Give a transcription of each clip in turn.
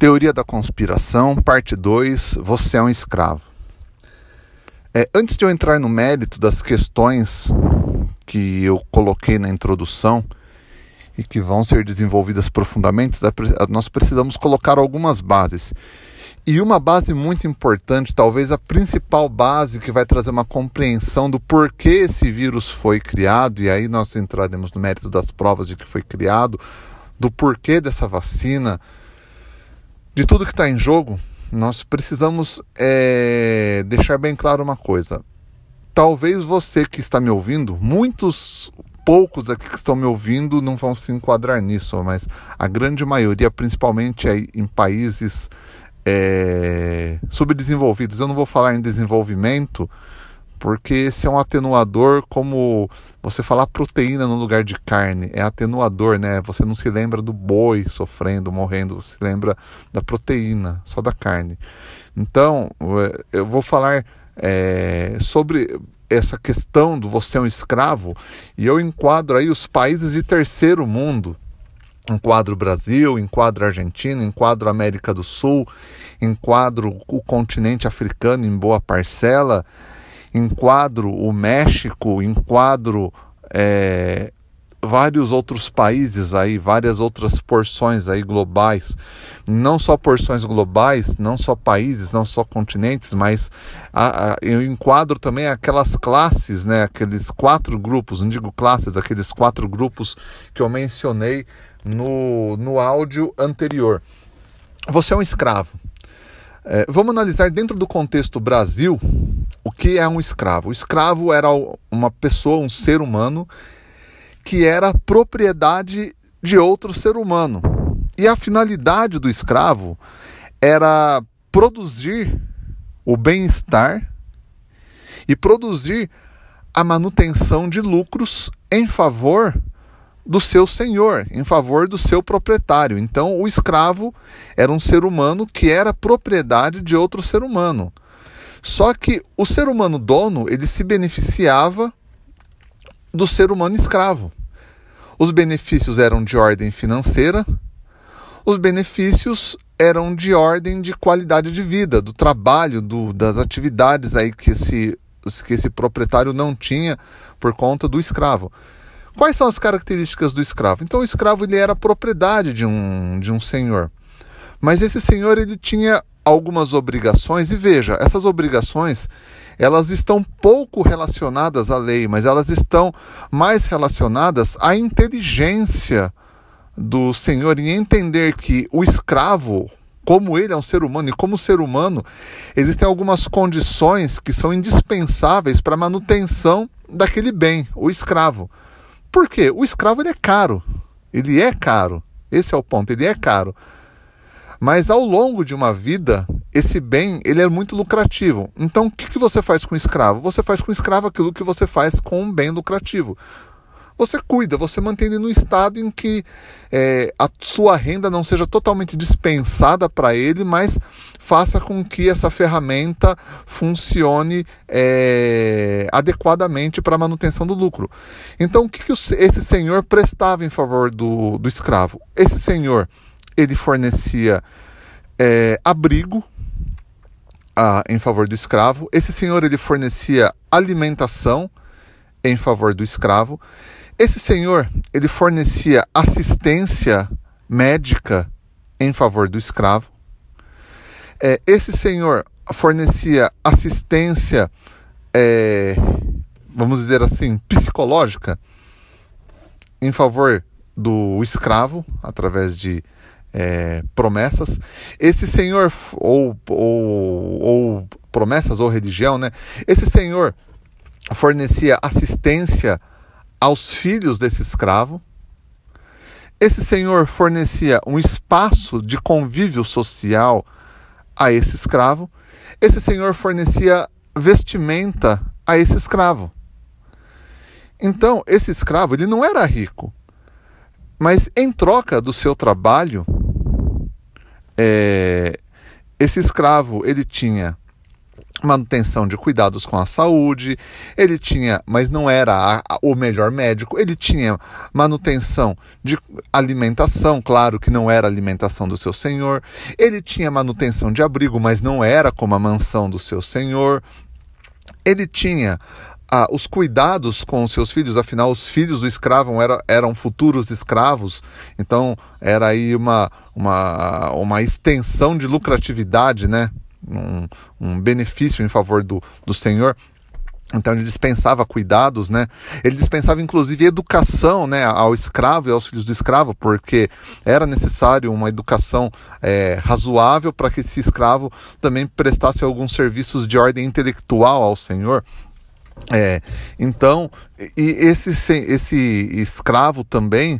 Teoria da conspiração, parte 2: Você é um escravo. É, antes de eu entrar no mérito das questões que eu coloquei na introdução e que vão ser desenvolvidas profundamente, nós precisamos colocar algumas bases. E uma base muito importante, talvez a principal base que vai trazer uma compreensão do porquê esse vírus foi criado, e aí nós entraremos no mérito das provas de que foi criado, do porquê dessa vacina de tudo que está em jogo, nós precisamos é, deixar bem claro uma coisa. Talvez você que está me ouvindo, muitos poucos aqui que estão me ouvindo não vão se enquadrar nisso, mas a grande maioria, principalmente em países é, subdesenvolvidos, eu não vou falar em desenvolvimento, porque esse é um atenuador como você falar proteína no lugar de carne, é atenuador, né? Você não se lembra do boi sofrendo, morrendo, você se lembra da proteína, só da carne. Então, é, eu vou falar é, sobre essa questão do você é um escravo e eu enquadro aí os países de terceiro mundo. Enquadro Brasil, enquadro Argentina, enquadro América do Sul, enquadro o continente africano em boa parcela, enquadro o México, enquadro é, vários outros países aí, várias outras porções aí globais, não só porções globais, não só países, não só continentes, mas a, a, eu enquadro também aquelas classes, né, aqueles quatro grupos, não digo classes, aqueles quatro grupos que eu mencionei no, no áudio anterior. Você é um escravo. É, vamos analisar dentro do contexto Brasil o que é um escravo. O escravo era uma pessoa, um ser humano, que era propriedade de outro ser humano. E a finalidade do escravo era produzir o bem-estar e produzir a manutenção de lucros em favor do seu senhor, em favor do seu proprietário. Então, o escravo era um ser humano que era propriedade de outro ser humano. Só que o ser humano dono, ele se beneficiava do ser humano escravo. Os benefícios eram de ordem financeira, os benefícios eram de ordem de qualidade de vida, do trabalho, do, das atividades aí que esse, que esse proprietário não tinha por conta do escravo. Quais são as características do escravo? Então o escravo ele era propriedade de um, de um senhor. Mas esse senhor ele tinha algumas obrigações e veja, essas obrigações elas estão pouco relacionadas à lei, mas elas estão mais relacionadas à inteligência do Senhor em entender que o escravo, como ele é um ser humano e como ser humano, existem algumas condições que são indispensáveis para a manutenção daquele bem, o escravo. Por quê? O escravo ele é caro. Ele é caro. Esse é o ponto, ele é caro. Mas ao longo de uma vida, esse bem ele é muito lucrativo. Então, o que, que você faz com o escravo? Você faz com o escravo aquilo que você faz com um bem lucrativo. Você cuida, você mantém ele no estado em que é, a sua renda não seja totalmente dispensada para ele, mas faça com que essa ferramenta funcione é, adequadamente para a manutenção do lucro. Então, o que, que esse senhor prestava em favor do, do escravo? Esse senhor ele fornecia é, abrigo a, em favor do escravo. Esse senhor ele fornecia alimentação em favor do escravo. Esse senhor ele fornecia assistência médica em favor do escravo. É, esse senhor fornecia assistência, é, vamos dizer assim, psicológica em favor do escravo através de é, promessas. Esse Senhor, ou, ou, ou promessas ou religião, né? Esse Senhor fornecia assistência aos filhos desse escravo. Esse senhor fornecia um espaço de convívio social a esse escravo. Esse senhor fornecia vestimenta a esse escravo. Então, esse escravo, ele não era rico, mas em troca do seu trabalho, é, esse escravo ele tinha manutenção de cuidados com a saúde, ele tinha, mas não era a, a, o melhor médico, ele tinha manutenção de alimentação, claro que não era a alimentação do seu senhor, ele tinha manutenção de abrigo, mas não era como a mansão do seu senhor, ele tinha ah, os cuidados com os seus filhos, afinal, os filhos do escravo era, eram futuros escravos, então era aí uma, uma, uma extensão de lucratividade, né? um, um benefício em favor do, do Senhor. Então ele dispensava cuidados, né? Ele dispensava inclusive educação, né, ao escravo e aos filhos do escravo, porque era necessário uma educação é, razoável para que esse escravo também prestasse alguns serviços de ordem intelectual ao Senhor. É, então, e esse, esse escravo também,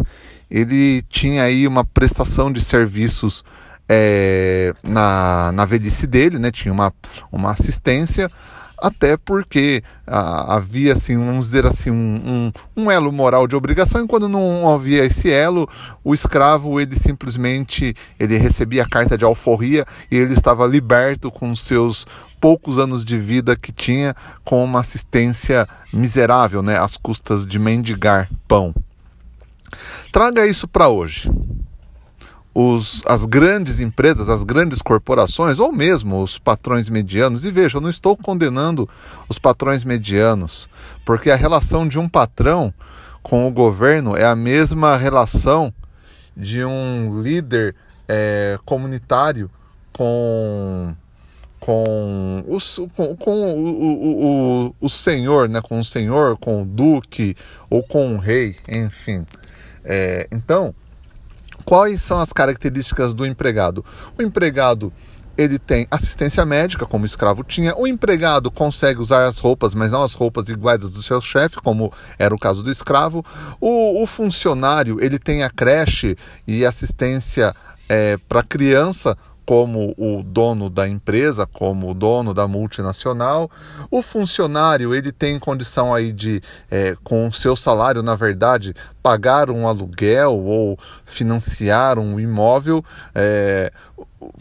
ele tinha aí uma prestação de serviços é, na, na velhice dele, né? Tinha uma, uma assistência, até porque ah, havia, assim, vamos dizer assim, um, um, um, elo moral de obrigação, e quando não havia esse elo, o escravo, ele simplesmente, ele recebia a carta de alforria e ele estava liberto com seus poucos anos de vida que tinha com uma assistência miserável, né, às custas de mendigar pão. Traga isso para hoje os, as grandes empresas, as grandes corporações, ou mesmo os patrões medianos. E veja, eu não estou condenando os patrões medianos, porque a relação de um patrão com o governo é a mesma relação de um líder é, comunitário com com, os, com, com o, o, o, o, senhor, né? com o senhor, com o duque ou com o rei, enfim. É, então, Quais são as características do empregado? O empregado ele tem assistência médica, como o escravo tinha. O empregado consegue usar as roupas, mas não as roupas iguais às do seu chefe, como era o caso do escravo. O, o funcionário ele tem a creche e assistência é, para criança, como o dono da empresa, como o dono da multinacional. O funcionário ele tem condição aí de, é, com o seu salário, na verdade, pagar um aluguel ou financiar um imóvel. É,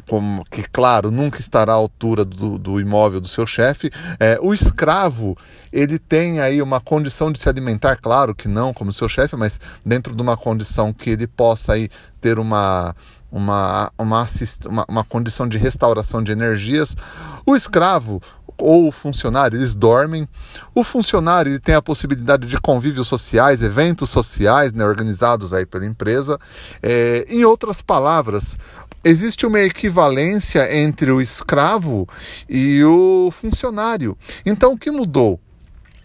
como que claro nunca estará à altura do, do imóvel do seu chefe. É, o escravo ele tem aí uma condição de se alimentar, claro que não como seu chefe, mas dentro de uma condição que ele possa aí ter uma uma, uma, uma, uma condição de restauração de energias. O escravo ou o funcionário, eles dormem. O funcionário ele tem a possibilidade de convívios sociais, eventos sociais né, organizados aí pela empresa. É, em outras palavras, existe uma equivalência entre o escravo e o funcionário. Então, o que mudou?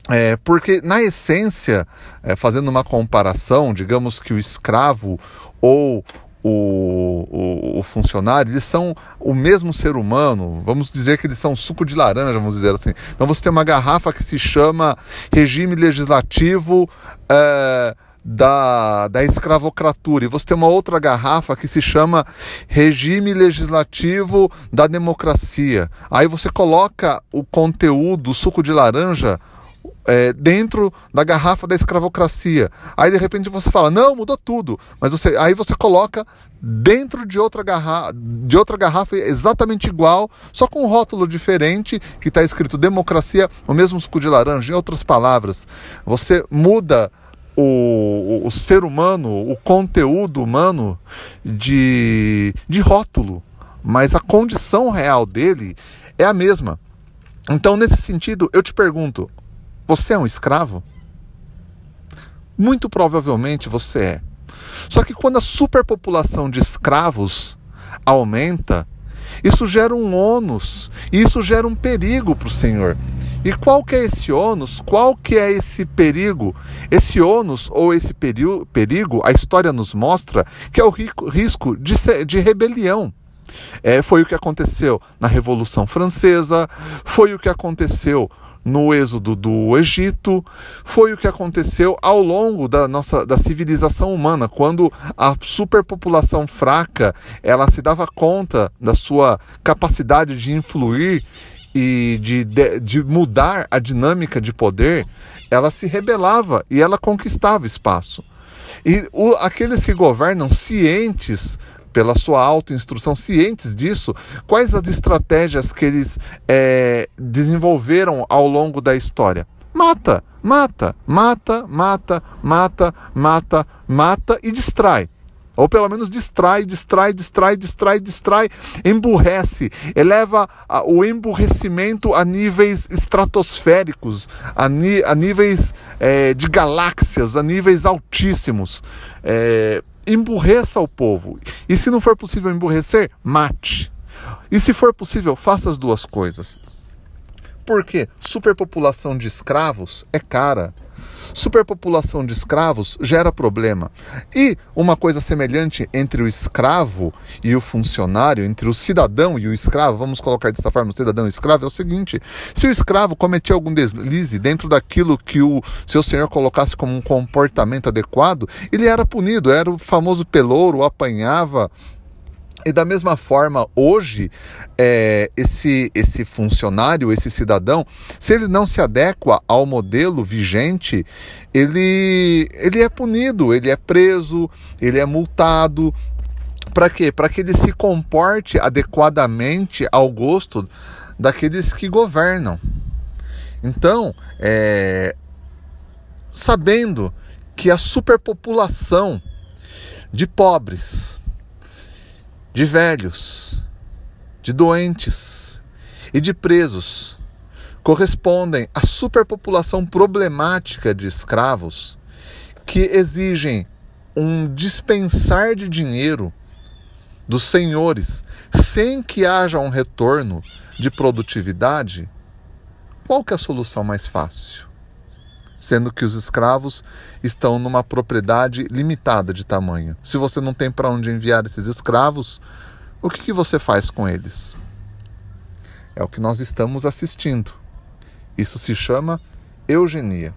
É, porque, na essência, é, fazendo uma comparação, digamos que o escravo ou o, o, o, funcionário, eles são o mesmo ser humano. Vamos dizer que eles são suco de laranja, vamos dizer assim. Então você tem uma garrafa que se chama regime legislativo. É, da, da escravocratura, e você tem uma outra garrafa que se chama regime legislativo da democracia. Aí você coloca o conteúdo, o suco de laranja, é, dentro da garrafa da escravocracia. Aí de repente você fala, não, mudou tudo. Mas você, aí você coloca dentro de outra, garra, de outra garrafa exatamente igual, só com um rótulo diferente, que está escrito democracia, o mesmo suco de laranja. Em outras palavras, você muda o, o, o ser humano, o conteúdo humano de, de rótulo, mas a condição real dele é a mesma. Então, nesse sentido, eu te pergunto: você é um escravo? Muito provavelmente você é. Só que quando a superpopulação de escravos aumenta, isso gera um ônus, isso gera um perigo para o Senhor. E qual que é esse ônus? Qual que é esse perigo? Esse ônus ou esse perigo, a história nos mostra que é o risco de, de rebelião. É, foi o que aconteceu na Revolução Francesa, foi o que aconteceu no êxodo do Egito, foi o que aconteceu ao longo da nossa da civilização humana, quando a superpopulação fraca, ela se dava conta da sua capacidade de influir e de, de, de mudar a dinâmica de poder, ela se rebelava e ela conquistava espaço. E o, aqueles que governam cientes pela sua autoinstrução, cientes disso, quais as estratégias que eles é, desenvolveram ao longo da história? Mata, mata, mata, mata, mata, mata, mata e distrai. Ou pelo menos distrai, distrai, distrai, distrai, distrai, emburrece, eleva o emburrecimento a níveis estratosféricos, a, a níveis é, de galáxias, a níveis altíssimos. É, emburreça o povo. E se não for possível emburrecer, mate. E se for possível, faça as duas coisas. Porque superpopulação de escravos é cara. Superpopulação de escravos gera problema. E uma coisa semelhante entre o escravo e o funcionário, entre o cidadão e o escravo, vamos colocar dessa forma, o cidadão e o escravo, é o seguinte: se o escravo cometia algum deslize dentro daquilo que o seu senhor colocasse como um comportamento adequado, ele era punido, era o famoso pelouro, apanhava e da mesma forma, hoje, é, esse, esse funcionário, esse cidadão, se ele não se adequa ao modelo vigente, ele, ele é punido, ele é preso, ele é multado. Para quê? Para que ele se comporte adequadamente ao gosto daqueles que governam. Então, é, sabendo que a superpopulação de pobres, de velhos, de doentes e de presos correspondem à superpopulação problemática de escravos que exigem um dispensar de dinheiro dos senhores sem que haja um retorno de produtividade, qual que é a solução mais fácil? Sendo que os escravos estão numa propriedade limitada de tamanho. Se você não tem para onde enviar esses escravos, o que, que você faz com eles? É o que nós estamos assistindo. Isso se chama eugenia.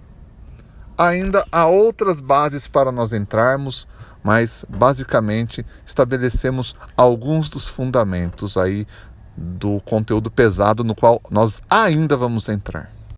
Ainda há outras bases para nós entrarmos, mas basicamente estabelecemos alguns dos fundamentos aí do conteúdo pesado no qual nós ainda vamos entrar.